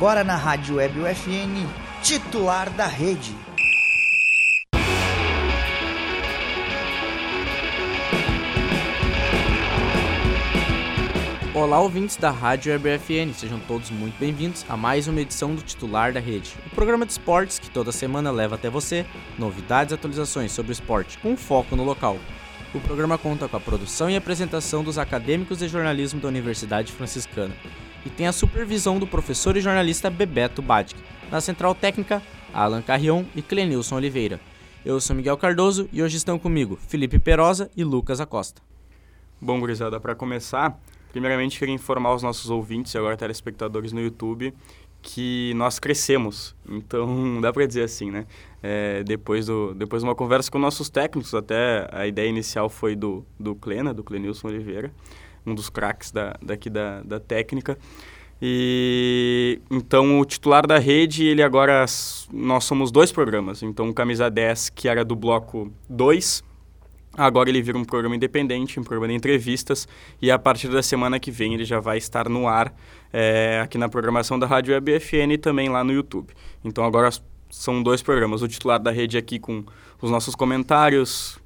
agora na Rádio Web UFN, titular da rede. Olá, ouvintes da Rádio UFN, sejam todos muito bem-vindos a mais uma edição do Titular da Rede, o programa de esportes que toda semana leva até você novidades e atualizações sobre o esporte com foco no local. O programa conta com a produção e apresentação dos acadêmicos de jornalismo da Universidade Franciscana e tem a supervisão do professor e jornalista Bebeto Badic. Na central técnica, Alan Carrion e Clenilson Oliveira. Eu sou Miguel Cardoso e hoje estão comigo Felipe Perosa e Lucas Acosta. Bom, gurizada, para começar, primeiramente queria informar os nossos ouvintes e agora telespectadores no YouTube que nós crescemos. Então, dá para dizer assim, né? É, depois, do, depois de uma conversa com nossos técnicos, até a ideia inicial foi do, do Clena, do Clenilson Oliveira, um dos craques da, daqui da, da técnica. E então o titular da rede, ele agora nós somos dois programas. Então o Camisa 10, que era do bloco 2, agora ele vira um programa independente, um programa de entrevistas, e a partir da semana que vem ele já vai estar no ar é, aqui na programação da Rádio Web FN e também lá no YouTube. Então agora são dois programas. O titular da rede aqui com os nossos comentários,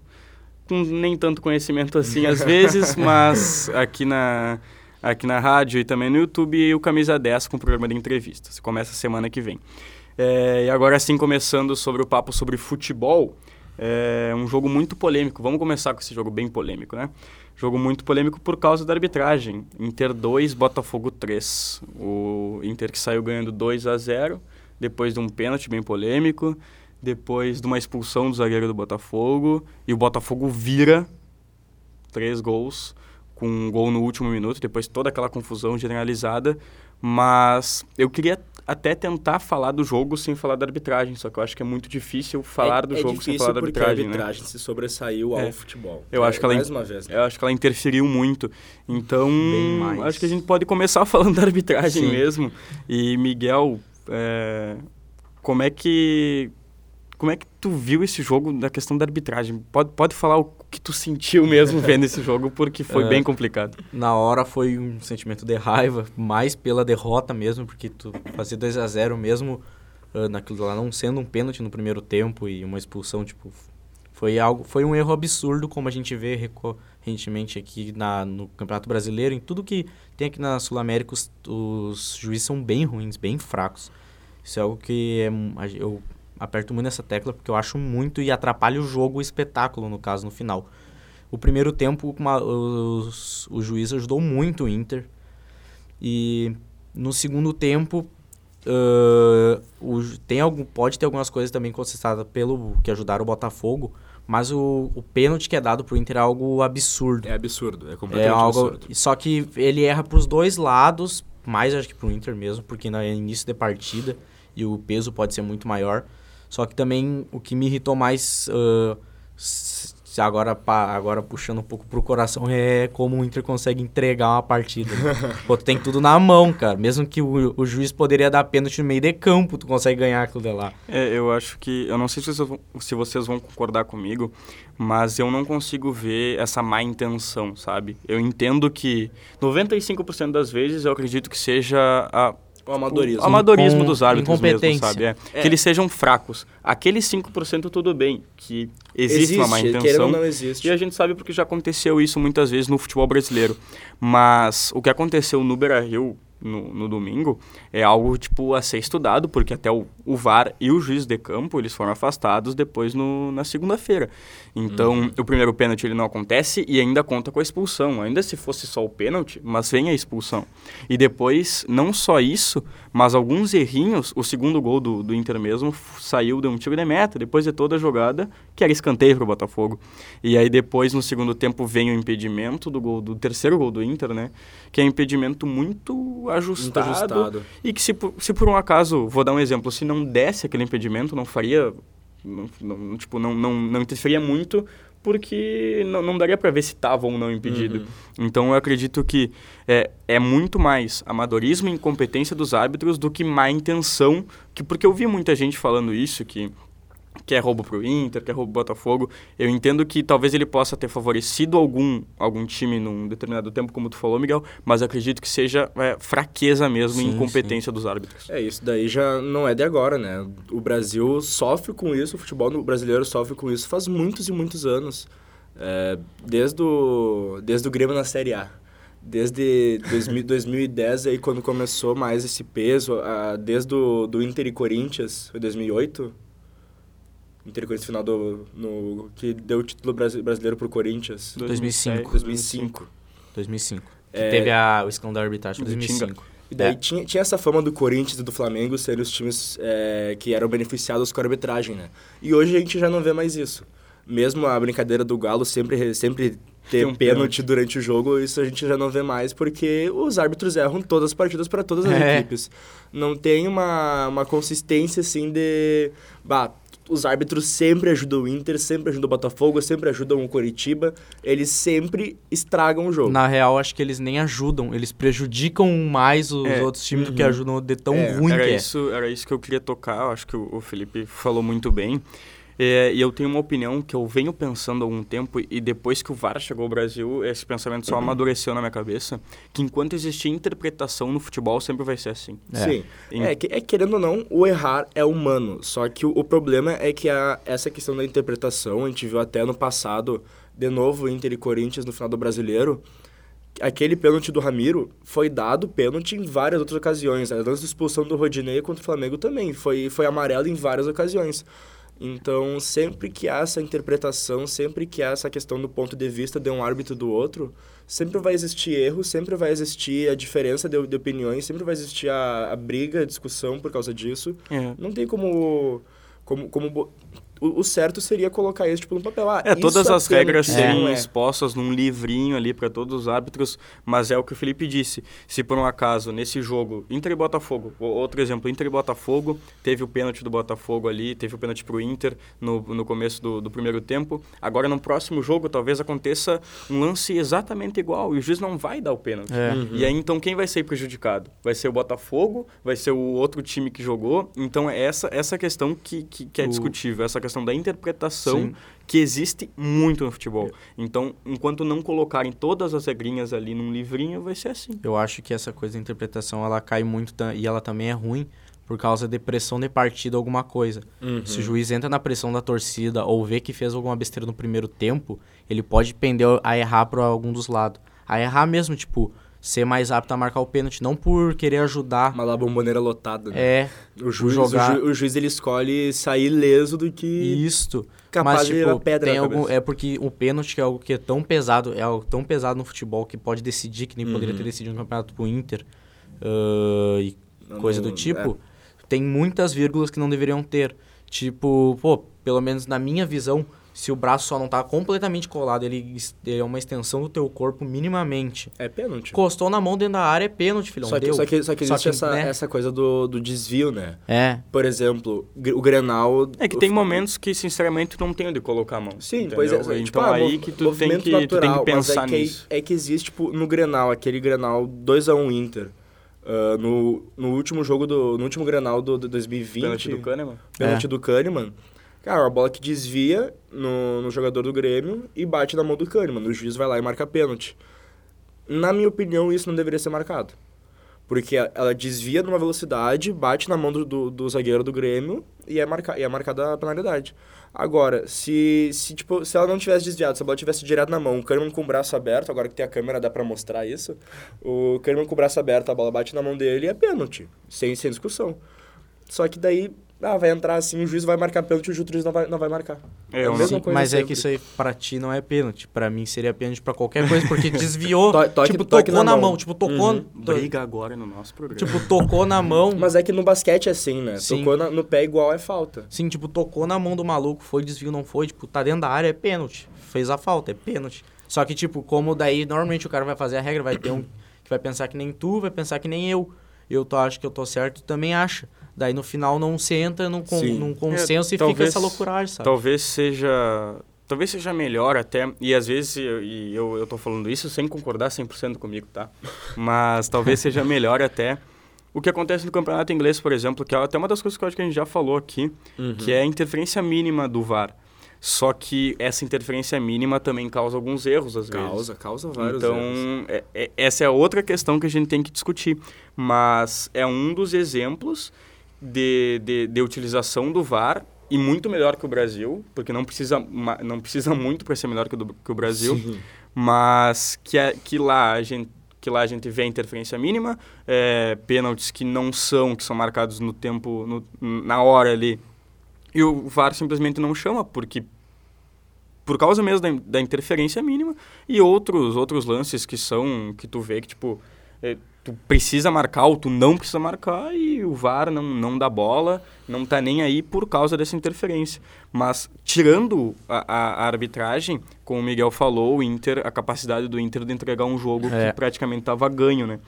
com nem tanto conhecimento assim às vezes, mas aqui na, aqui na rádio e também no YouTube, e o Camisa 10 com o programa de entrevistas. Começa semana que vem. É, e agora sim, começando sobre o papo sobre futebol, é um jogo muito polêmico. Vamos começar com esse jogo bem polêmico, né? Jogo muito polêmico por causa da arbitragem. Inter 2, Botafogo 3. O Inter que saiu ganhando 2 a 0 depois de um pênalti bem polêmico, depois de uma expulsão do zagueiro do Botafogo, e o Botafogo vira três gols com um gol no último minuto, depois toda aquela confusão generalizada, mas eu queria até tentar falar do jogo sem falar da arbitragem, só que eu acho que é muito difícil falar é, do é jogo sem falar da arbitragem, a arbitragem né? se sobressaiu é. ao futebol. Eu acho que ela mais uma vez. Eu acho que ela interferiu muito. Então, acho que a gente pode começar falando da arbitragem Sim. mesmo. E Miguel, é, como é que como é que tu viu esse jogo da questão da arbitragem? Pode, pode falar o que tu sentiu mesmo vendo esse jogo, porque foi é, bem complicado. Na hora foi um sentimento de raiva, mais pela derrota mesmo, porque tu fazia 2 a 0 mesmo uh, naquilo lá não sendo um pênalti no primeiro tempo e uma expulsão, tipo, foi algo, foi um erro absurdo como a gente vê recorrentemente aqui na, no Campeonato Brasileiro, em tudo que tem aqui na Sul América, os, os juízes são bem ruins, bem fracos. Isso é algo que é, eu aperto muito nessa tecla porque eu acho muito e atrapalha o jogo, o espetáculo, no caso, no final. O primeiro tempo, uma, os, o juiz ajudou muito o Inter. E no segundo tempo, uh, o, tem algum, pode ter algumas coisas também contestadas pelo que ajudaram o Botafogo, mas o, o pênalti que é dado pro Inter é algo absurdo. É absurdo, é completamente é algo, absurdo. Só que ele erra pros dois lados, mais acho que pro Inter mesmo, porque no início da partida e o peso pode ser muito maior. Só que também o que me irritou mais, uh, agora, agora puxando um pouco pro coração, é como o Inter consegue entregar uma partida. Né? Pô, tu tem tudo na mão, cara. Mesmo que o, o juiz poderia dar pênalti no meio de campo, tu consegue ganhar aquilo de lá. É, eu acho que. Eu não sei se vocês, vão, se vocês vão concordar comigo, mas eu não consigo ver essa má intenção, sabe? Eu entendo que 95% das vezes eu acredito que seja a o amadorismo. O amadorismo dos árbitros mesmo, sabe? É. É. Que eles sejam fracos. Aqueles 5% tudo bem, que existe, existe uma má intenção. não existe. E a gente sabe porque já aconteceu isso muitas vezes no futebol brasileiro. Mas o que aconteceu no Beira-Rio no, no, domingo é algo tipo a ser estudado, porque até o, o VAR e o juiz de campo eles foram afastados depois no, na segunda-feira. Então, uhum. o primeiro pênalti ele não acontece e ainda conta com a expulsão. Ainda se fosse só o pênalti, mas vem a expulsão. E depois, não só isso, mas alguns errinhos, o segundo gol do, do Inter mesmo saiu de um tiro de meta, depois de toda a jogada, que era escanteio para o Botafogo. E aí depois, no segundo tempo, vem o impedimento do gol, do terceiro gol do Inter, né? Que é um impedimento muito ajustado. Muito ajustado. E que se por, se por um acaso, vou dar um exemplo, se não desse aquele impedimento, não faria não, não, tipo, não, não, não interferia muito porque não, não daria para ver se estava ou não impedido. Uhum. Então eu acredito que é, é muito mais amadorismo e incompetência dos árbitros do que má intenção, que porque eu vi muita gente falando isso, que que é roubo pro Inter, que é roubo pro Botafogo. Eu entendo que talvez ele possa ter favorecido algum, algum time num determinado tempo, como tu falou, Miguel, mas acredito que seja é, fraqueza mesmo e Sim, incompetência dos árbitros. É, isso daí já não é de agora, né? O Brasil sofre com isso, o futebol brasileiro sofre com isso faz muitos e muitos anos. É, desde, o, desde o Grêmio na Série A. Desde 2000, 2010, aí, quando começou mais esse peso, ah, desde o do Inter e Corinthians, foi 2008? Inter e Corinthians final do... No, que deu o título brasi- brasileiro pro Corinthians. 2005. 2005. 2005. Que É. teve a, o escândalo da arbitragem Do em 2005. E daí É. tinha, tinha essa fama do Corinthians e do Flamengo serem os times é, que eram beneficiados com a arbitragem, né? E hoje a gente já não vê mais isso. Mesmo a brincadeira do Galo sempre, sempre ter um pênalti, pênalti. durante o jogo, isso a gente já não vê mais, porque os árbitros erram todas as partidas para todas as É. equipes. Não tem uma, uma consistência assim de. Bah, os árbitros sempre ajudam o Inter, sempre ajudam o Botafogo, sempre ajudam o Coritiba. Eles sempre estragam o jogo. Na real, acho que eles nem ajudam, eles prejudicam mais os É, outros times do que uhum. ajudam de tão É, ruim era que é. isso, era isso que eu queria tocar, eu acho que o, o Felipe falou muito bem. É, e eu tenho uma opinião que eu venho pensando há algum tempo, e depois que o VAR chegou ao Brasil, esse pensamento só amadureceu na minha cabeça, que enquanto existir interpretação no futebol, sempre vai ser assim. É. Sim. Em- É, que, é, querendo ou não, o errar é humano. Só que o, o problema é que a, essa questão da interpretação, a gente viu até no passado, de novo, Inter e Corinthians no final do Brasileiro, aquele pênalti do Ramiro foi dado pênalti em várias outras ocasiões. A expulsão do Rodinei contra o Flamengo também foi, foi amarelo em várias ocasiões. Então, sempre que há essa interpretação, sempre que há essa questão do ponto de vista de um árbitro do outro, sempre vai existir erro, sempre vai existir a diferença de, de opiniões, sempre vai existir a, a briga, a discussão por causa disso. É. Não tem como... como, como o, o certo seria colocar isso tipo, no papel. Ah, É, isso todas as regras serem é. expostas num livrinho ali para todos os árbitros, mas é o que o Felipe disse. Se por um acaso, nesse jogo, Inter e Botafogo, o- outro exemplo, Inter e Botafogo, teve o pênalti do Botafogo ali, teve o pênalti pro Inter no, no começo do, do primeiro tempo. Agora, no próximo jogo, talvez aconteça um lance exatamente igual e o juiz não vai dar o pênalti. É. E aí, então, quem vai ser prejudicado? Vai ser o Botafogo? Vai ser o outro time que jogou? Então, é essa, essa questão que, que, que é O- discutível, essa questão da interpretação Sim. que existe muito no futebol. Então, enquanto não colocarem todas as regrinhas ali num livrinho, vai ser assim. Eu acho que essa coisa da interpretação ela cai muito e ela também é ruim por causa de pressão de partida alguma coisa. Se o juiz entra na pressão da torcida ou vê que fez alguma besteira no primeiro tempo, ele pode pender a errar para algum dos lados. A errar mesmo, tipo, ser mais apto a marcar o pênalti, não por querer ajudar. Uma lá bomboneira lotada, né? É, O juiz, jogar- o, ju- o juiz ele escolhe sair leso do que isto. capaz Mas, de tipo, levar pedra tem na algum, é porque o pênalti que é algo que é tão pesado, é algo tão pesado no futebol que pode decidir, que nem poderia Uhum. ter decidido no campeonato pro Inter ah, e Não, coisa do tipo, tem muitas vírgulas que não deveriam ter. Tipo, pô, pelo menos na minha visão, se o braço só não tá completamente colado, ele ele é uma extensão do teu corpo minimamente. É, é pênalti. Encostou na mão dentro da área, é pênalti, filhão. Só que, deu. só que, só que existe essa, né? essa coisa do, do desvio, né? É, Por exemplo, o Grenal... É que tem momentos que, sinceramente, tu não tem onde colocar a mão. Sim, entendeu? pois é. Então tipo, ah, aí que tu tem que, tu tem natural, que pensar é que, nisso. é que existe, tipo, no Grenal, aquele Grenal 2x1 Inter. Ah, no, no último jogo do... No último Grenal do, do 2020... Pênalti do Kahneman. Pênalti É. do Kahneman. Cara, uma bola que desvia no, no jogador do Grêmio e bate na mão do Kahneman. O juiz vai lá e marca pênalti. Na minha opinião, isso não deveria ser marcado. Porque a- ela desvia numa velocidade, bate na mão do, do, do zagueiro do Grêmio e é, marca, e é marcada a penalidade. Agora, se, se, tipo, se ela não tivesse desviado, se a bola tivesse direto na mão, o Kahneman com o braço aberto, agora que tem a câmera dá pra mostrar isso, o Kahneman com o braço aberto, a bola bate na mão dele e é pênalti, sem, sem discussão. Só que daí, ah, vai entrar assim, o juiz vai marcar pênalti o juiz não vai, não vai marcar. É, É a mesma não- coisa mas é sempre. que isso aí pra ti não é pênalti. Pra mim seria pênalti pra qualquer coisa, porque desviou. To- toque- tipo, toque tocou na na mão. mão. Tipo, tocou. Uhum. to- Briga agora no nosso programa. Tipo, tocou na mão. Mas é que no basquete é assim, né? Sim. Tocou na- no pé igual é falta. Sim, tipo, tocou na mão do maluco, foi desvio, não foi, tipo, tá dentro da área, é pênalti. Fez a falta, é pênalti. Só que, tipo, como daí, normalmente o cara vai fazer a regra, vai ter um que vai pensar que nem tu, vai pensar que nem eu. Eu tô, acho que eu tô certo, tu também acha. Daí no final não se entra num, con- num consenso e fica talvez- essa loucuragem, sabe? Talvez seja. Talvez seja melhor até, e às vezes eu- e eu, eu tô falando isso sem concordar 100% comigo, tá? Mas talvez seja melhor até o que acontece no campeonato inglês, por exemplo, que é até uma das coisas que eu acho que a gente já falou aqui, Uhum. que é a interferência mínima do VAR. Só que essa interferência mínima também causa alguns erros, às vezes. Causa, causa vários Então, erros. é- é- essa é outra questão que a gente tem que discutir. Mas é um dos exemplos de, de, de utilização do VAR e muito melhor que o Brasil, porque não precisa, não precisa muito para ser melhor que, o do- que o Brasil, Sim. mas que, é- que, lá a gente, que lá a gente vê a interferência mínima, é, pênaltis que não são, que são marcados no tempo, no- na hora ali, e o VAR simplesmente não chama, porque por causa mesmo da, da interferência mínima e outros outros lances que são que tu vê que tipo é, tu precisa marcar ou tu não precisa marcar e o VAR não, não dá bola, não tá nem aí por causa dessa interferência. Mas tirando a, a- a arbitragem, como o Miguel falou, o Inter, a capacidade do Inter de entregar um jogo É. que praticamente estava ganho, né?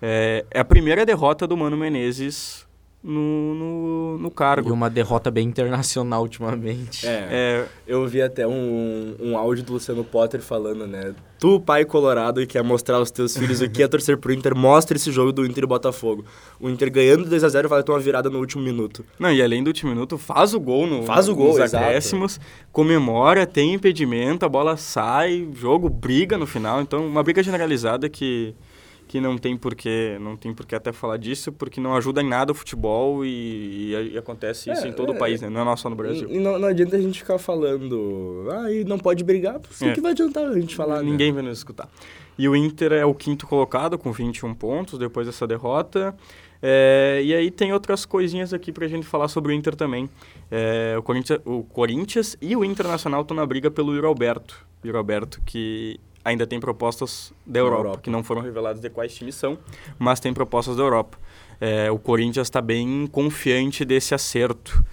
É, é a primeira derrota do Mano Menezes no, no, no cargo. E uma derrota bem internacional ultimamente. É, É, eu vi até um, um áudio do Luciano Potter falando, né? Tu, pai colorado, e quer mostrar aos teus filhos o que é torcer pro Inter, mostra esse jogo do Inter e Botafogo. O Inter ganhando 2x0 vai ter uma virada no último minuto. Não, e além do último minuto, faz o gol no, Faz o gol, nos exato. acréscimos, comemora, tem impedimento, a bola sai, jogo, briga no final. Então, uma briga generalizada que, que não tem porquê, não tem porquê até falar disso, porque não ajuda em nada o futebol e, e- e acontece isso É, em todo é, o país, né? Não é só no Brasil. E, e não, não adianta a gente ficar falando, ah, e não pode brigar, porque o É. que vai adiantar a gente falar, né? Ninguém vai nos escutar. E o Inter é o quinto colocado com 21 pontos depois dessa derrota. É, e aí tem outras coisinhas aqui pra gente falar sobre o Inter também. É, o, Corinthians, o Corinthians e o Internacional estão na briga pelo Yuri Alberto. Yuri Alberto que ainda tem propostas da Europa, Europa. que não foram reveladas de quais times são, mas tem propostas da Europa. É, o Corinthians está bem confiante desse acerto.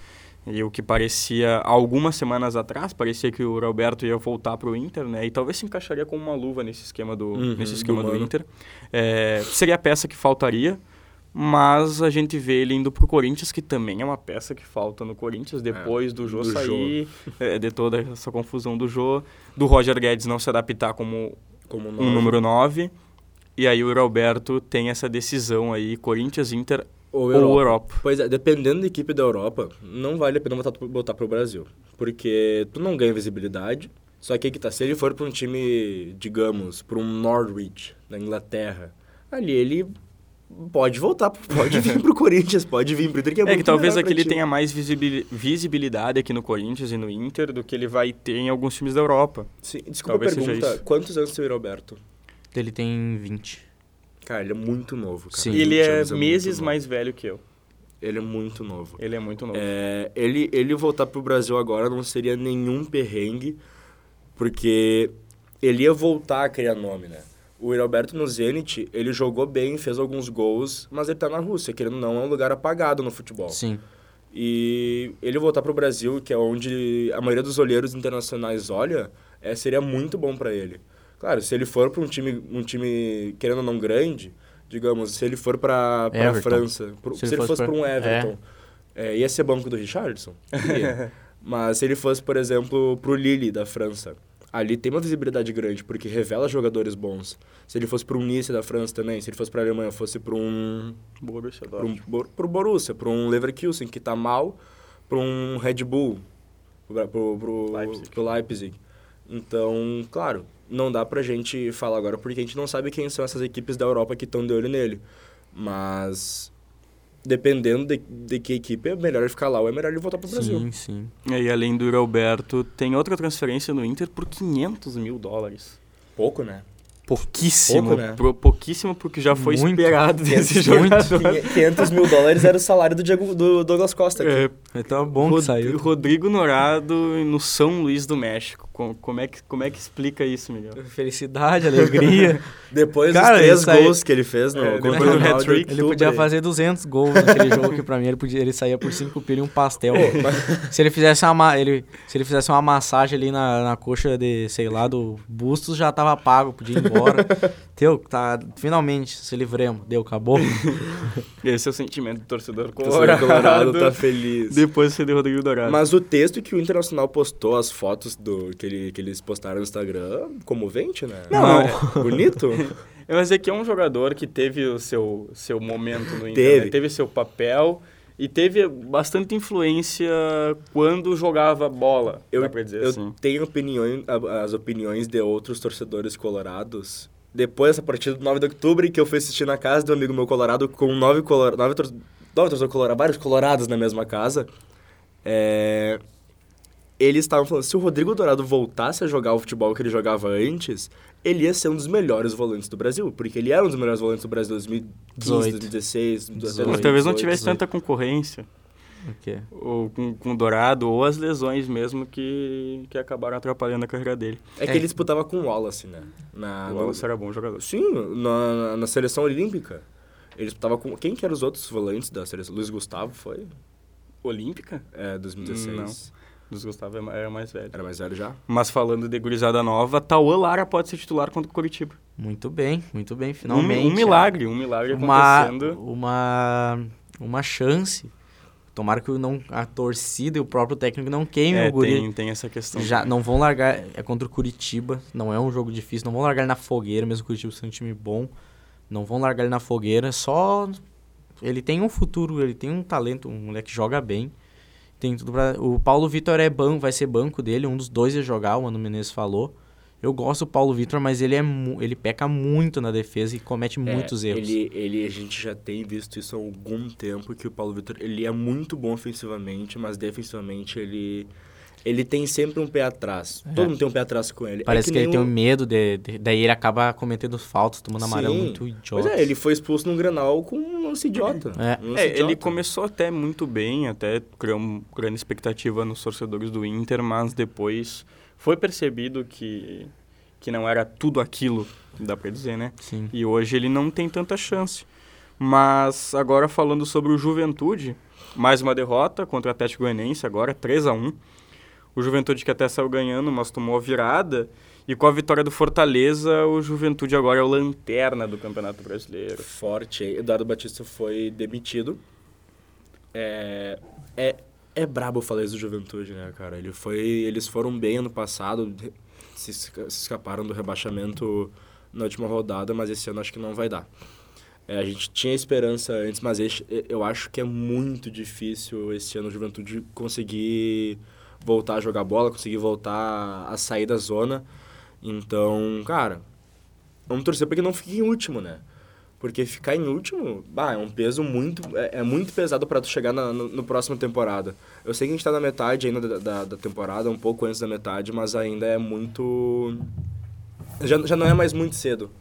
E o que parecia, algumas semanas atrás, parecia que o Roberto ia voltar para o Inter, né? E talvez se encaixaria como uma luva nesse esquema do, Uhum, nesse esquema do do. Inter. É, seria a peça que faltaria, mas a gente vê ele indo pro Corinthians, que também é uma peça que falta no Corinthians, depois do Jô do sair, é, de toda essa confusão do Jô, do Roger Guedes não se adaptar como Como um número 9. E aí o Roberto tem essa decisão aí, Corinthians, Inter Ou ou Europa. Europa. Pois é, dependendo da equipe da Europa, não vale a pena botar, botar pro Brasil. Porque tu não ganha visibilidade. Só que aí que tá, se ele for pra um time, digamos, pra um Norwich, da Inglaterra, ali ele pode voltar, pode vir pro Corinthians, pode vir pro Inter, que é, É, que talvez aqui ele tenha mais visibili- visibilidade aqui no Corinthians e no Inter do que ele vai ter em alguns times da Europa. Sim, desculpa a Talvez seja pergunta, isso. quantos anos tem o Roberto? Ele tem 20. Cara, ele é muito novo, cara. Sim. E ele 20 é anos muito meses mais velho que eu. Ele é muito novo. Ele é muito novo. É, ele, ele voltar pro Brasil agora não seria nenhum perrengue, porque ele ia voltar a criar nome, né? O Roberto no Zenit, ele jogou bem, fez alguns gols, mas ele tá na Rússia, querendo ou não, é um lugar apagado no futebol. Sim. E ele voltar pro Brasil, que é onde a maioria dos olheiros internacionais olha, é, seria muito bom para ele. Claro, se ele for para um time, um time querendo ou não grande, digamos, se ele for para para Everton. França, pro- se, ele fosse para um pra- Everton, é, ia ser banco do Richardson? Mas se ele fosse, por exemplo, pro Lille da França, ali tem uma visibilidade grande, porque revela jogadores bons. Se ele fosse para um Nice da França também, se ele fosse para a Alemanha, fosse para um Borussia para um, Dortmund. Bor- pro Borussia, para um Leverkusen que tá mal, para um Red Bull, pro, pro, Leipzig. Leipzig. Então, claro, não dá pra gente falar agora porque a gente não sabe quem são essas equipes da Europa que estão de olho nele. Mas dependendo de, de que equipe é melhor ele ficar lá ou é melhor ele voltar pro Brasil. Sim, sim. E aí, além do Roberto, tem outra transferência no Inter por 500 mil dólares. Pouco, né? Pouquíssimo. Pouco, né? pro- pouquíssimo porque já foi Muito. esperado desse Muito. jogador. 500 mil dólares era o salário do, Diego, do Douglas Costa. aqui. É, Então bom Rod- que saiu. Rodrigo Norado no São Luís do México. Com- Como é que, como é que explica isso, Miguel? Felicidade, alegria. Depois Cara, dos três gols que ele fez no É, hat-trick, Ele podia aí. fazer 200 gols naquele jogo que pra mim ele, podia, ele saía por 5 pila e um pastel. se ele fizesse uma ma- ele se ele fizesse uma massagem ali na, na coxa de, sei lá, do Bustos já tava pago, podia ir embora. Teu, tá, finalmente se livremos, deu, acabou. Esse é o sentimento do torcedor O torcedor colorado. colorado tá feliz. Depois de ser de Rodrigo Dourado. Mas o texto que o Internacional postou, as fotos do que, ele, que eles postaram no Instagram, comovente, né? Não, é bonito. Mas é que é um jogador que teve o seu, seu momento no Inter, Teve. né? teve seu papel e teve bastante influência quando jogava bola, Eu, eu assim. tenho opiniões, as opiniões de outros torcedores colorados. Depois dessa partida do 9 de outubro, que eu fui assistir na casa de um amigo meu colorado, com nove, color, nove, tor nove torcedores colorados, vários colorados na mesma casa. É, Eles estavam falando, se o Rodrigo Dourado voltasse a jogar o futebol que ele jogava antes, ele ia ser um dos melhores volantes do Brasil. Porque ele era um dos melhores volantes do Brasil em 2015, 18. 2016, até 18. Mas talvez não 2018. tivesse tanta concorrência O quê? ou com, com o Dourado ou as lesões mesmo que, que acabaram atrapalhando a carreira dele. É que É. ele disputava com o Wallace, né? Na, o no- Wallace era bom jogador. Sim, na, na seleção olímpica. Ele disputava com. Quem que eram os outros volantes da seleção? Luiz Gustavo foi? Olímpica? É, 2016. Não. Dos Gustavo era- era mais velho. Era mais velho já? Mas falando de gurizada nova, Tauan Lara pode ser titular contra o Curitiba. Muito bem, muito bem, Um, finalmente. um milagre, um milagre uma, acontecendo. uma, uma chance. Tomara que não, a torcida e o próprio técnico não queimem É, o guri. tem, tem essa questão. Já não vão largar. É contra o Curitiba. Não é um jogo difícil. Não vão largar ele na fogueira, mesmo o Curitiba sendo um time bom. Não vão largar ele na fogueira. Só. Ele tem um futuro, ele tem um talento. Um moleque que joga bem. Tem tudo pra... O Paulo Vitor é banco, vai ser banco dele. Um dos dois ia jogar, o Mano Menezes falou. Eu gosto do Paulo Vitor, mas ele, é ele peca muito na defesa e comete muitos É, erros. Ele, ele, a gente já tem visto isso há algum tempo, que o Paulo Vitor, ele é muito bom ofensivamente, mas defensivamente ele... Ele tem sempre um pé atrás. Todo mundo tem um pé atrás com ele. É Parece que, ele nem tem um medo de, de- Daí ele acaba cometendo faltas, tomando amarelo Sim. muito idiota. Pois é, ele foi expulso num Grenal com um lance idiota. É. Um lance É, ele idiota. começou até muito bem, até criou uma grande expectativa nos torcedores do Inter, mas depois foi percebido que, que não era tudo aquilo, dá pra dizer, né? Sim. E hoje ele não tem tanta chance. Mas agora falando sobre o Juventude, mais uma derrota contra o Atlético Goianiense agora, 3 a 1 O Juventude que até saiu ganhando, mas tomou a virada. E com a vitória do Fortaleza, o Juventude agora é o lanterna do Campeonato Brasileiro. forte. Eduardo Batista foi demitido. É, é, é brabo falar isso do Juventude, né, cara? Ele foi, eles foram bem ano passado, se, se escaparam do rebaixamento na última rodada, mas esse ano acho que não vai dar. É, a gente tinha esperança antes, mas eu acho que é muito difícil esse ano o Juventude conseguir voltar a jogar bola, conseguir voltar a sair da zona. Então, cara, vamos torcer para que não fique em último, né? Porque ficar em último, bah, é um peso muito. É, é muito pesado para tu chegar na, no, no próximo temporada. Eu sei que a gente tá na metade ainda da, da, da temporada, um pouco antes da metade, mas ainda é muito. Já, já não é mais muito cedo.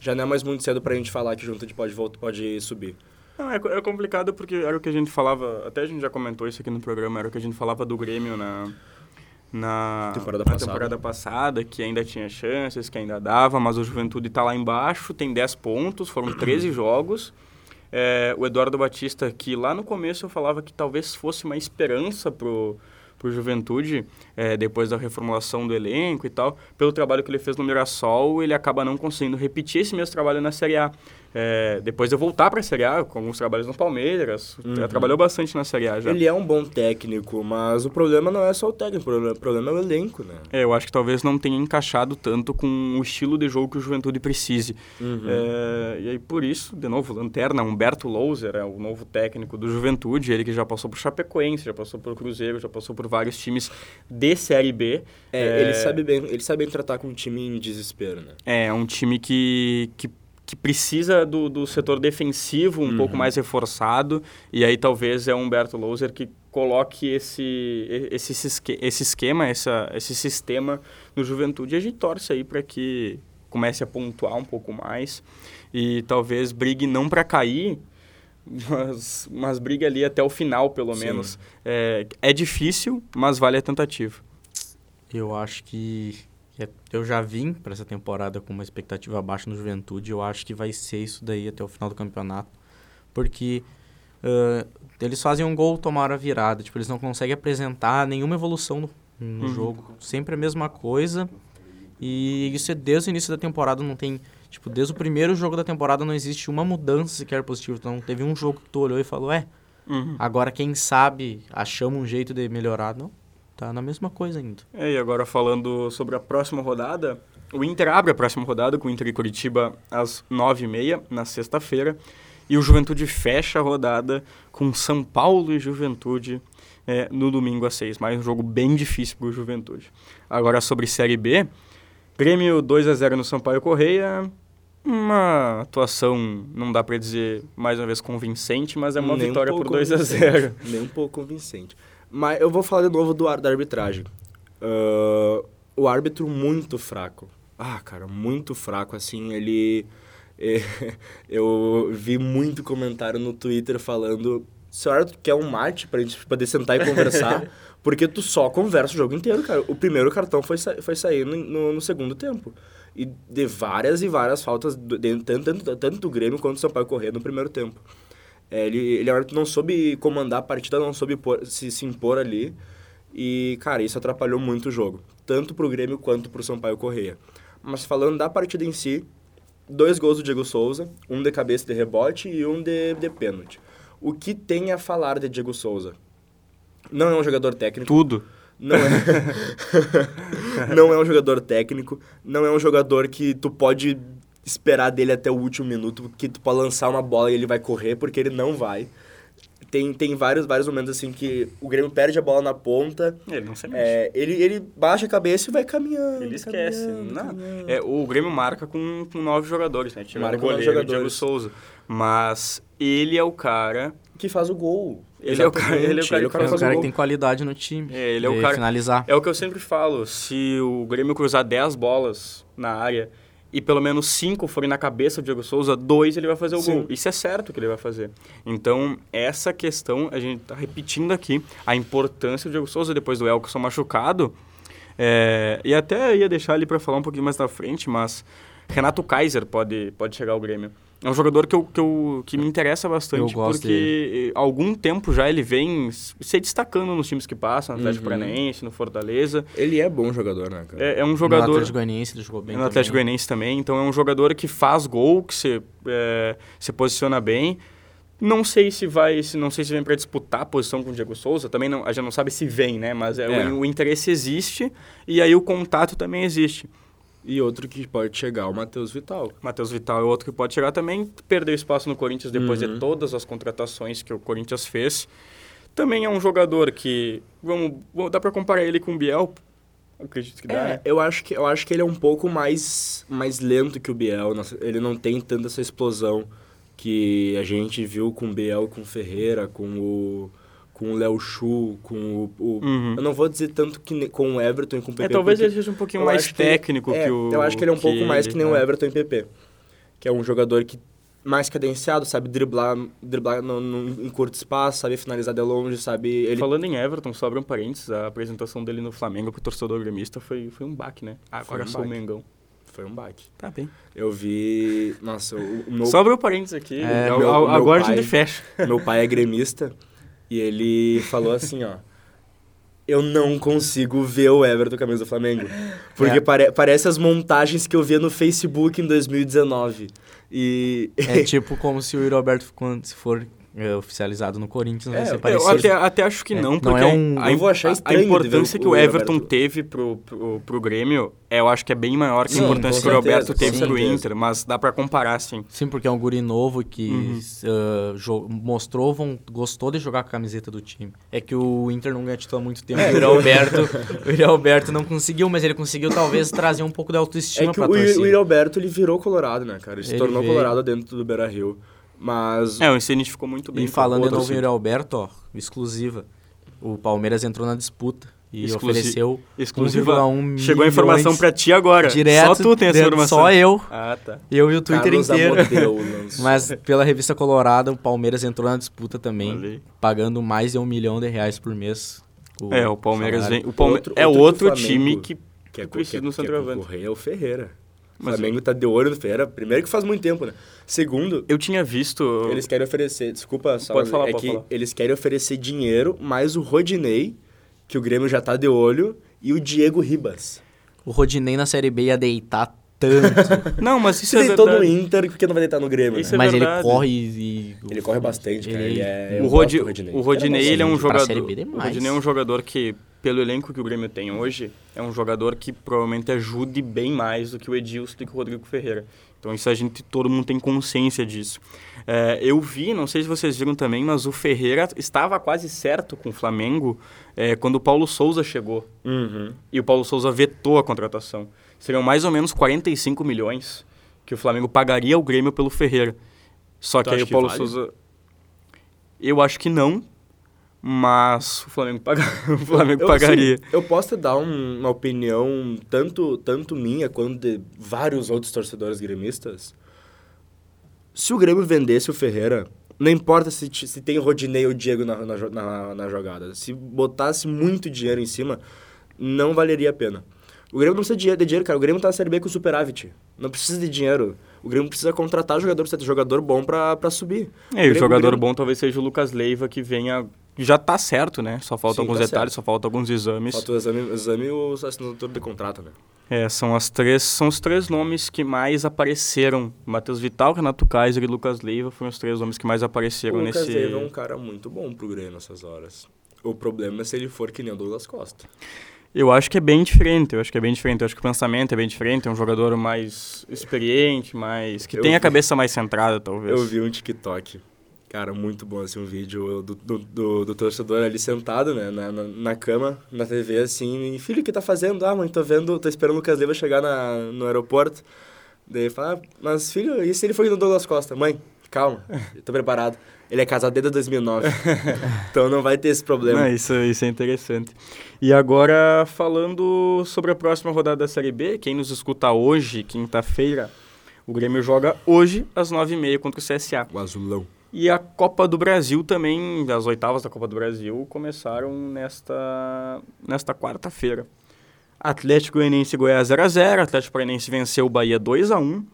Já não é mais muito cedo pra gente falar que o Juventude pode, pode subir. Não, é, é complicado porque era o que a gente falava, até a gente já comentou isso aqui no programa, era o que a gente falava do Grêmio na, na, Temporada na passada. temporada passada, que ainda tinha chances, que ainda dava, mas o Juventude tá lá embaixo, tem 10 pontos, foram 13 jogos. É, o Eduardo Batista, que lá no começo eu falava que talvez fosse uma esperança pro, pro Juventude, é, depois da reformulação do elenco e tal, pelo trabalho que ele fez no Mirassol, ele acaba não conseguindo repetir esse mesmo trabalho na Série A. É, depois de voltar para a Série A, com alguns trabalhos no Palmeiras, Uhum. trabalhou bastante na Série A já. Ele é um bom técnico, mas o problema não é só o técnico, o problema, é o elenco, né? É, eu acho que talvez não tenha encaixado tanto com o estilo de jogo que o Juventude precise. Uhum. É, e aí, por isso, de novo, Lanterna, Humberto Louser é o novo técnico do Juventude, ele que já passou por Chapecoense, já passou por Cruzeiro, já passou por vários times de Série B. É, ele sabe bem, ele sabe bem tratar com um time em desespero, né? É um time que, que, que precisa do, do setor defensivo um Uhum. pouco mais reforçado. E aí talvez é o Humberto Louser que coloque esse, esse, esse esque- esse esquema, essa, esse sistema no Juventude. E a gente torce aí para que comece a pontuar um pouco mais. E talvez brigue não para cair, mas, mas brigue ali até o final, pelo Sim. menos. É, é difícil, mas vale a tentativa. Eu acho que eu já vim para essa temporada com uma expectativa baixa no Juventude. Eu acho que vai ser isso daí até o final do campeonato, porque ãh, eles fazem um gol, tomaram a virada. Tipo, eles não conseguem apresentar nenhuma evolução no, no Uhum. jogo. Sempre a mesma coisa. E isso é desde o início da temporada. Não tem tipo desde o primeiro jogo da temporada não existe uma mudança sequer positiva. Então teve um jogo que tu olhou e falou, é, Uhum. Agora, quem sabe, achamos um jeito de melhorar. Não. Tá na mesma coisa ainda. É, e agora falando sobre a próxima rodada, o Inter abre a próxima rodada com o Inter e Curitiba às 9h30, na sexta-feira, e o Juventude fecha a rodada com São Paulo e Juventude é, no domingo às 6 mais um jogo bem difícil para o Juventude. Agora sobre Série B, Grêmio 2 a 0 no Sampaio Correia, uma atuação, não dá para dizer mais uma vez convincente, mas é uma Nem um vitória por pouco 2 a convincente. 0 Nem um pouco convincente. Mas eu vou falar de novo do, ar- da arbitragem. Ah, o árbitro muito fraco. Ah, cara, muito fraco, assim, ele... eh, eu vi muito comentário no Twitter falando... Se o árbitro quer um mate pra gente poder sentar e conversar, porque tu só conversa o jogo inteiro, cara. O primeiro cartão foi, sa foi sair no, no, no segundo tempo. E de várias e várias faltas, do- de- tanto, tanto, tanto do Grêmio quanto do Sampaio Corrêa no primeiro tempo. É, ele, ele é um árbitro não soube comandar a partida, não soube se, se impor ali. E, cara, isso atrapalhou muito o jogo. Tanto pro Grêmio quanto pro Sampaio Correia. Mas falando da partida em si, dois gols do Diego Souza, um de cabeça de rebote e um de, de pênalti. O que tem a falar de Diego Souza? Não é um jogador técnico. Tudo. Não é. não é um jogador técnico. Não é um jogador que tu pode esperar dele até o último minuto, que tu pode lançar uma bola e ele vai correr, porque ele não vai. Tem, tem vários, vários momentos assim que o Grêmio perde a bola na ponta, Ele não se mexe. é, ele, ele baixa a cabeça e vai caminhando. Ele esquece. caminhando, Não, caminhando. é, o Grêmio marca com, com nove jogadores, né? Tirando Marca o com nove goleiro, o jogadores. Diego Souza. Mas ele é o cara... Que faz o gol. Ele é o cara- ele é o cara que É faz um faz cara o que gol. tem qualidade no time. É, ele é o cara- finalizar. É o que eu sempre falo. Se o Grêmio cruzar 10 bolas na área e pelo menos 5 forem na cabeça do Diego Souza, dois ele vai fazer o Sim. gol. Isso é certo que ele vai fazer. Então, essa questão, a gente tá repetindo aqui, a importância do Diego Souza depois do Elkson machucado. É, e até ia deixar ali para falar um pouquinho mais na frente, mas Renato Kaiser pode, pode chegar ao Grêmio. É um jogador que, eu, que, eu, que me interessa bastante, Eu gosto porque há algum tempo já ele vem se destacando nos times que passam, no Atlético Uhum. Paranaense, no Fortaleza. Ele é bom jogador, né, cara? É, é um No jogador... Atlético Goianiense ele jogou bem no Atlético também. Goianiense também, então é um jogador que faz gol, que se, é, se posiciona bem. Não sei se vai, se não sei se vem para disputar a posição com o Diego Souza, também não, a gente não sabe se vem, né? Mas é, É. O, o interesse existe e aí o contato também existe. E outro que pode chegar, o Matheus Vital. Matheus Vital é outro que pode chegar também, perdeu espaço no Corinthians depois Uhum. de todas as contratações que o Corinthians fez. Também é um jogador que, vamos, dá para comparar ele com o Biel? Acredito que dá, É, né? eu acho que eu acho que ele é um pouco mais mais lento que o Biel. Ele não tem tanta essa explosão que a gente viu com o Biel, com o Ferreira, com o com o Léo Chu, com o, o- Uhum. eu não vou dizer tanto que com o Everton e com o PP. É, talvez ele seja um pouquinho mais acho que ele- técnico é, que o. Eu acho que ele é um pouco mais ele, que nem o né? Everton e PP, que é um jogador que mais cadenciado, sabe driblar, driblar no, no- em curto espaço, sabe finalizar de longe, sabe ele Falando em Everton, só abre um parênteses, a apresentação dele no Flamengo pro torcedor gremista foi, foi um baque, né? Ah, agora um sou o. Mengão. foi um baque. Tá bem. Eu vi, nossa, o, o meu Só um parênteses aqui, É, a- meu- a- meu agora a pai- gente fecha. Meu pai é gremista e ele falou assim, ó. Eu não consigo ver o Everton camisa do Flamengo. Porque É. pare- parece as montagens que eu via no Facebook em 2019. E. É tipo como se o Yuri Alberto, quando se for é, oficializado no Corinthians, vai É, ser eu Eu parecido. até, até acho que É, não, não porque é um- a, Eu vou achar a- a importância o- que o o Everton Roberto. teve pro, pro, pro Grêmio, é, eu acho que é bem maior que a Sim, importância com que o Roberto teve pro certeza. Inter, mas dá pra comparar, sim. Sim, porque é um guri novo que Uhum. jo- mostrou, von- gostou de jogar com a camiseta do time. É que o Inter não ganha título há muito tempo. É. O Yuri Alberto, o Yuri Alberto não conseguiu, mas ele conseguiu talvez trazer um pouco de É autoestima que pra o, torcida. o Yuri Alberto ele virou colorado, né, cara? Ele se Ele tornou veio. colorado dentro do Beira Rio. Mas. É, o Insigne ficou muito bem. E falando novo em torcida. Yuri Alberto, ó, exclusiva. O Palmeiras entrou na disputa e Exclusi- ofereceu Exclusiva. 1,1 Chegou a informação pra ti agora. direto. Só tu tem essa informação. Só eu. Ah, tá. Eu e o Twitter Carlos inteiro. Mas pela revista Colorado, o Palmeiras entrou na disputa também, aí. pagando mais de um milhão de reais por mês. É, o Palmeiras salário. vem. O Palme... Outro- é outro outro, que o time que. que é, que, no é, que é centroavante. é o Ferreira. O Mas Flamengo tá de olho no Ferreira. Primeiro que faz muito tempo, né? Segundo, Eu tinha visto. eles querem oferecer... Desculpa, Saulo, falar, é pode que falar. eles querem oferecer dinheiro, mais o Rodinei, que o Grêmio já tá de olho, e o Diego Ribas. O Rodinei na Série B ia deitar tanto. Não, mas isso Se é deitou no verdade. Inter, por que não vai deitar no Grêmio, Isso né? é mas verdade. ele corre e... Ele corre bastante, cara. Ele é... o, Rodi, do Rodinei. o Rodinei, ele é um jogador. B O. Rodinei é um jogador que, pelo elenco que o Grêmio tem hoje, é um jogador que provavelmente ajude bem mais do que o Edilson e que o Rodrigo Ferreira. Então isso a gente, todo mundo tem consciência disso. É, eu vi, não sei se vocês viram também, mas o Ferreira estava quase certo com o Flamengo é, quando o Paulo Souza chegou. Uhum. E o Paulo Souza vetou a contratação. Seriam mais ou menos 45 milhões que o Flamengo pagaria ao Grêmio pelo Ferreira. Só Tu que aí o Paulo vale? Souza. Eu acho que não, mas o Flamengo, paga... o Flamengo Eu, pagaria. assim, eu posso dar um- uma opinião tanto, tanto minha quanto de vários outros torcedores gremistas. Se o Grêmio vendesse o Ferreira, não importa se, se tem Rodinei ou Diego na, na, na, na jogada. Se botasse muito dinheiro em cima, não valeria a pena. O Grêmio não precisa de de dinheiro, cara. O Grêmio tá na Série B com superávit. Não precisa de dinheiro. O Grêmio precisa contratar jogador, precisa ter jogador bom pra, pra subir. É, e o Grêmio- jogador Grêmio- bom talvez seja o Lucas Leiva, que venha. Já tá certo, né? Só faltam alguns tá detalhes, certo. só faltam alguns exames. Falta o exame, o exame e o assinatura de contrato, né? É, são, as três, são os três nomes que mais apareceram. Matheus Vital, Renato Kaiser e Lucas Leiva foram os três nomes que mais apareceram O Lucas nesse. Leiva é um cara muito bom pro Grêmio nessas horas. O problema é se ele for que nem o Douglas Costa. Eu acho que é bem diferente, eu acho que é bem diferente. Eu acho que o pensamento é bem diferente, é um jogador mais experiente, mais... que Eu tem a vi- cabeça mais centrada, talvez. Eu vi um TikTok, cara, muito bom, assim, um vídeo do, do, do, do torcedor ali sentado, né, na, na, na cama, na TV, assim, e, filho, o que tá fazendo? Ah, mãe, tô vendo, tô esperando o Lucas Leiva chegar na, no aeroporto. Daí ele fala, ah, mas filho, e se ele for no Douglas Costa? Mãe, calma, eu tô preparado. Ele é casado desde 2009, então não vai ter esse problema. Não, isso, isso é interessante. E agora, falando sobre a próxima rodada da Série B, quem nos escuta hoje, quinta-feira, o Grêmio joga hoje às 9h30 contra o CSA. O azulão. E a Copa do Brasil também, as oitavas da Copa do Brasil, começaram nesta, nesta quarta-feira. Atlético Goianiense Goiás 0x0, Atlético Paranaense venceu o Bahia 2x1.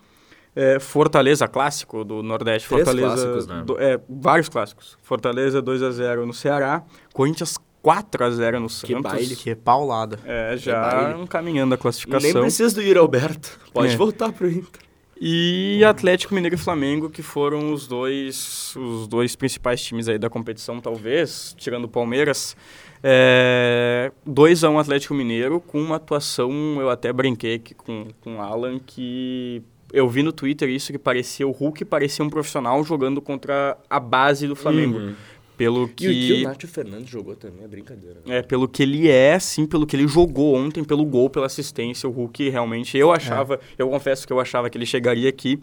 É, Fortaleza, clássico do Nordeste. Três Fortaleza, clássicos, né? do- é, vários clássicos. Fortaleza 2x0 no Ceará, Corinthians 4x0 no Santos. baile. Que paulada. É, já baile. encaminhando a Nem classificação. precisa do Yuri Alberto, pode É. voltar pro Inter. E Atlético Mineiro e Flamengo, que foram os dois, os dois principais times aí da competição, talvez, tirando o Palmeiras. É, 2x1 Atlético Mineiro, com uma atuação, eu até brinquei aqui com, com o Alan, que eu vi no Twitter isso, que parecia, o Hulk parecia um profissional jogando contra a base do Flamengo. Uhum. Pelo E o que o que... Nacho Fernandes jogou também é brincadeira. né? É, pelo que ele é, sim, pelo que ele jogou ontem, pelo gol, pela assistência, o Hulk realmente, eu achava, eu confesso que eu achava que ele chegaria aqui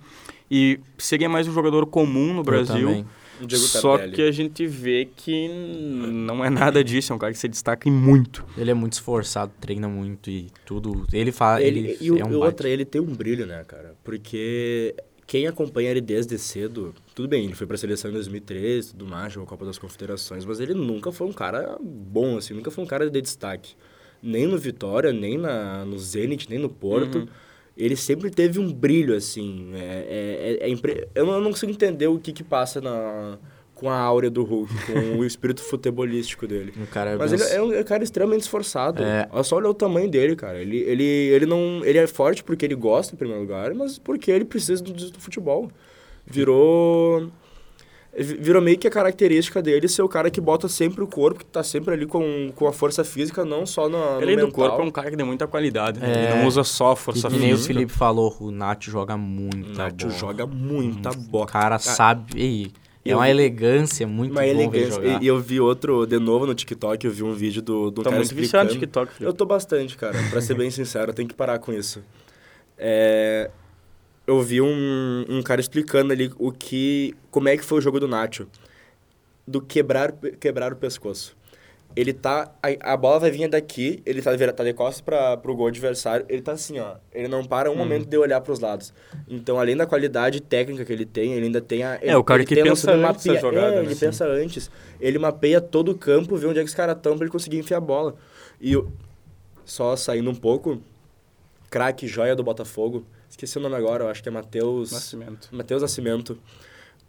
e seria mais um jogador comum no Eu Brasil, também. O Diego só Tardelli. que a gente vê que não é nada disso, é um cara que se destaca em muito. Ele é muito esforçado, treina muito e tudo. Ele faz. Ele, Ele, e o, é um e outra, ele tem um brilho, né, cara? Porque quem acompanha ele desde cedo, tudo bem, ele foi pra seleção em 2013, tudo mais, jogou a Copa das Confederações, mas ele nunca foi um cara bom, assim, nunca foi um cara de destaque. Nem no Vitória, nem na, no Zenit, nem no Porto. Uhum. Ele sempre teve um brilho, assim. É, é, é- é impre- eu, não, eu não consigo entender o que que passa na, com a áurea do Hulk, com o espírito futebolístico dele. Cara Mas bem- ele é um é um cara extremamente esforçado. É. Olha só olha o tamanho dele, cara. Ele, ele, ele não. Ele é forte porque ele gosta, em primeiro lugar, mas porque ele precisa do, do futebol. Virou. Vi- Virou meio que a característica dele ser o cara que bota sempre o corpo, que tá sempre ali com, com a força física, não só na, no Além do corpo, é um cara que tem muita qualidade, né? É. ele não usa só a força E que nem o física. Felipe falou, o Nath joga O muita bola. joga muita bola. O cara sabe. e é eu uma vi- elegância muito Uma bom ver elegância. jogar. E, e eu vi outro, de novo no TikTok, eu vi um vídeo do, do Tá cara muito viciado explicando. no TikTok, Felipe. Eu tô bastante, cara. Pra ser bem sincero, eu tenho que parar com isso. É, eu vi um, um cara explicando ali o que, como é que foi o jogo do Nacho. Do quebrar, quebrar o pescoço. Ele tá... A, a bola vai vir daqui, ele tá, tá de costas pra, pro gol adversário, ele tá assim, ó. Ele não para um momento de olhar pros lados. Então, além da qualidade técnica que ele tem, ele ainda tem a... ele- o cara que pensa antes da mapear- jogada, É, né? ele Sim. pensa antes. Ele mapeia todo o campo, vê onde é que os caras estão pra ele conseguir enfiar a bola. E só saindo um pouco, craque joia do Botafogo, esqueci o nome agora, eu acho que é Matheus... Nascimento. Matheus Nascimento.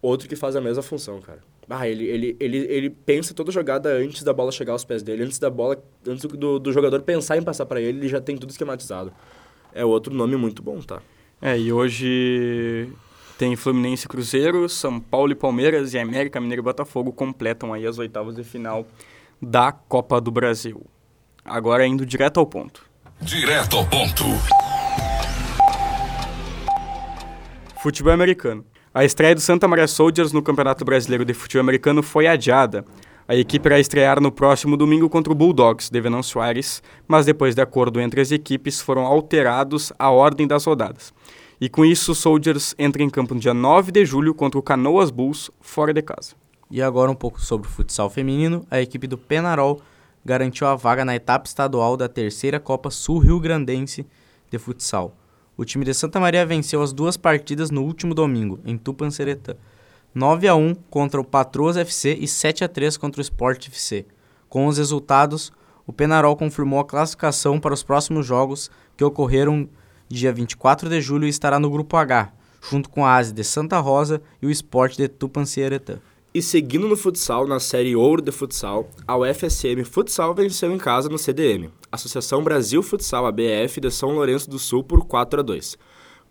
Outro que faz a mesma função, cara. Ah, ele, ele, ele, ele pensa toda jogada antes da bola chegar aos pés dele, antes da bola, antes do, do jogador pensar em passar pra ele, ele já tem tudo esquematizado. É outro nome muito bom, tá? É, e hoje tem Fluminense e Cruzeiro, São Paulo e Palmeiras e América Mineiro e Botafogo completam aí as oitavas de final da Copa do Brasil. Agora indo direto ao ponto. Direto ao ponto. Futebol americano. A estreia do Santa Maria Soldiers no Campeonato Brasileiro de Futebol Americano foi adiada. A equipe irá estrear no próximo domingo contra o Bulldogs de Venâncio Aires, mas depois de acordo entre as equipes foram alterados a ordem das rodadas. E com isso, o Soldiers entra em campo no dia 9 de julho contra o Canoas Bulls, fora de casa. E agora um pouco sobre o futsal feminino. A equipe do Penarol garantiu a vaga na etapa estadual da terceira Copa Sul-Rio Grandense de futsal. O time de Santa Maria venceu as duas partidas no último domingo, em Tupanceretã. 9 a 1 contra o Patroas FC e 7 a 3 contra o Sport FC. Com os resultados, o Penarol confirmou a classificação para os próximos jogos que ocorreram dia 24 de julho e estará no grupo H, junto com a ASE de Santa Rosa e o Sport de Tupanciretã. E seguindo no futsal, na série Ouro de Futsal, a UFSM Futsal venceu em casa no CDM, Associação Brasil Futsal ABF de São Lourenço do Sul por 4 a 2.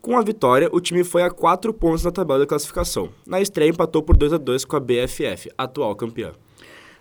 Com a vitória, o time foi a 4 pontos na tabela de classificação. Na estreia empatou por 2 a 2 com a BFF, atual campeã.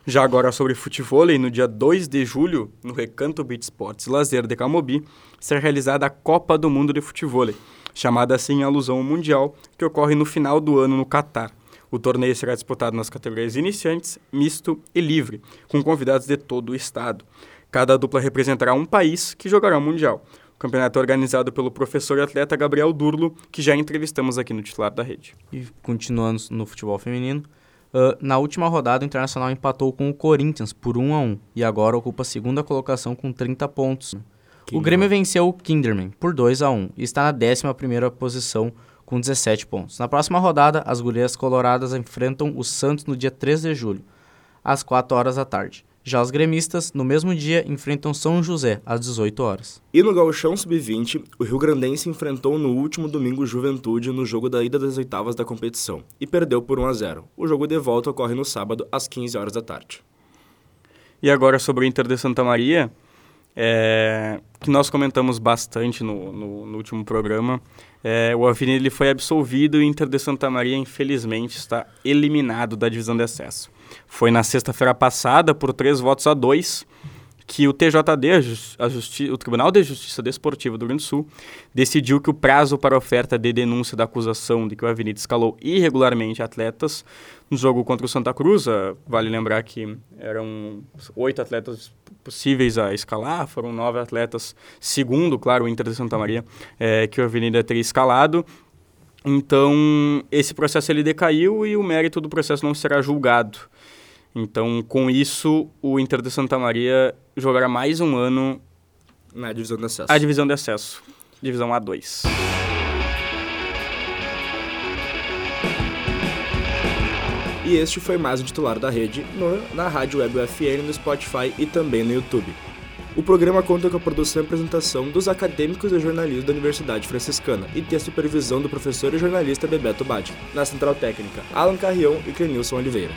Já agora sobre futebol, no dia 2 de julho, no Recanto Beach Sports Lazer de Camobi, será realizada a Copa do Mundo de Futebol, chamada assim em alusão ao Mundial, que ocorre no final do ano no Catar. O torneio será disputado nas categorias iniciantes, misto e livre, com convidados de todo o estado. Cada dupla representará um país que jogará o Mundial. O campeonato é organizado pelo professor e atleta Gabriel Durlo, que já entrevistamos aqui no titular da rede. E continuando no futebol feminino, uh, na última rodada o Internacional empatou com o Corinthians por 1 a 1 e agora ocupa a segunda colocação com 30 pontos. Que o Grêmio venceu o Kinderman por 2 a 1 e está na 11 primeira posição com 17 pontos. Na próxima rodada, as Gurias Coloradas enfrentam o Santos no dia 3 de julho, às 4 horas da tarde. Já os gremistas, no mesmo dia, enfrentam São José, às 18 horas. E no Gauchão Sub-20, o Rio Grandense enfrentou no último domingo Juventude no jogo da ida das oitavas da competição e perdeu por 1 a 0. O jogo de volta ocorre no sábado, às 15 horas da tarde. E agora sobre o Inter de Santa Maria, é, que nós comentamos bastante no, no, no último programa. É, o Avenida ele foi absolvido e o Inter de Santa Maria, infelizmente, está eliminado da divisão de acesso. Foi na sexta-feira passada, por três votos a dois, que o TJD, a Justi o Tribunal de Justiça Desportiva do Rio Grande do Sul, decidiu que o prazo para oferta de denúncia da acusação de que o Avenida escalou irregularmente atletas no jogo contra o Santa Cruz, vale lembrar que eram oito atletas possíveis a escalar, foram nove atletas, segundo, claro, o Inter de Santa Maria, é, que o Avenida teria escalado. Então, esse processo ele decaiu e o mérito do processo não será julgado. Então, com isso, o Inter de Santa Maria jogará mais um ano na divisão de acesso. A divisão de acesso, divisão A2. E este foi mais um titular da rede no, na Rádio Web UFN, no Spotify e também no YouTube. O programa conta com a produção e apresentação dos acadêmicos de jornalismo da Universidade Franciscana e tem a supervisão do professor e jornalista Bebeto Badi. Na Central Técnica, Alan Carrião e Clenilson Oliveira.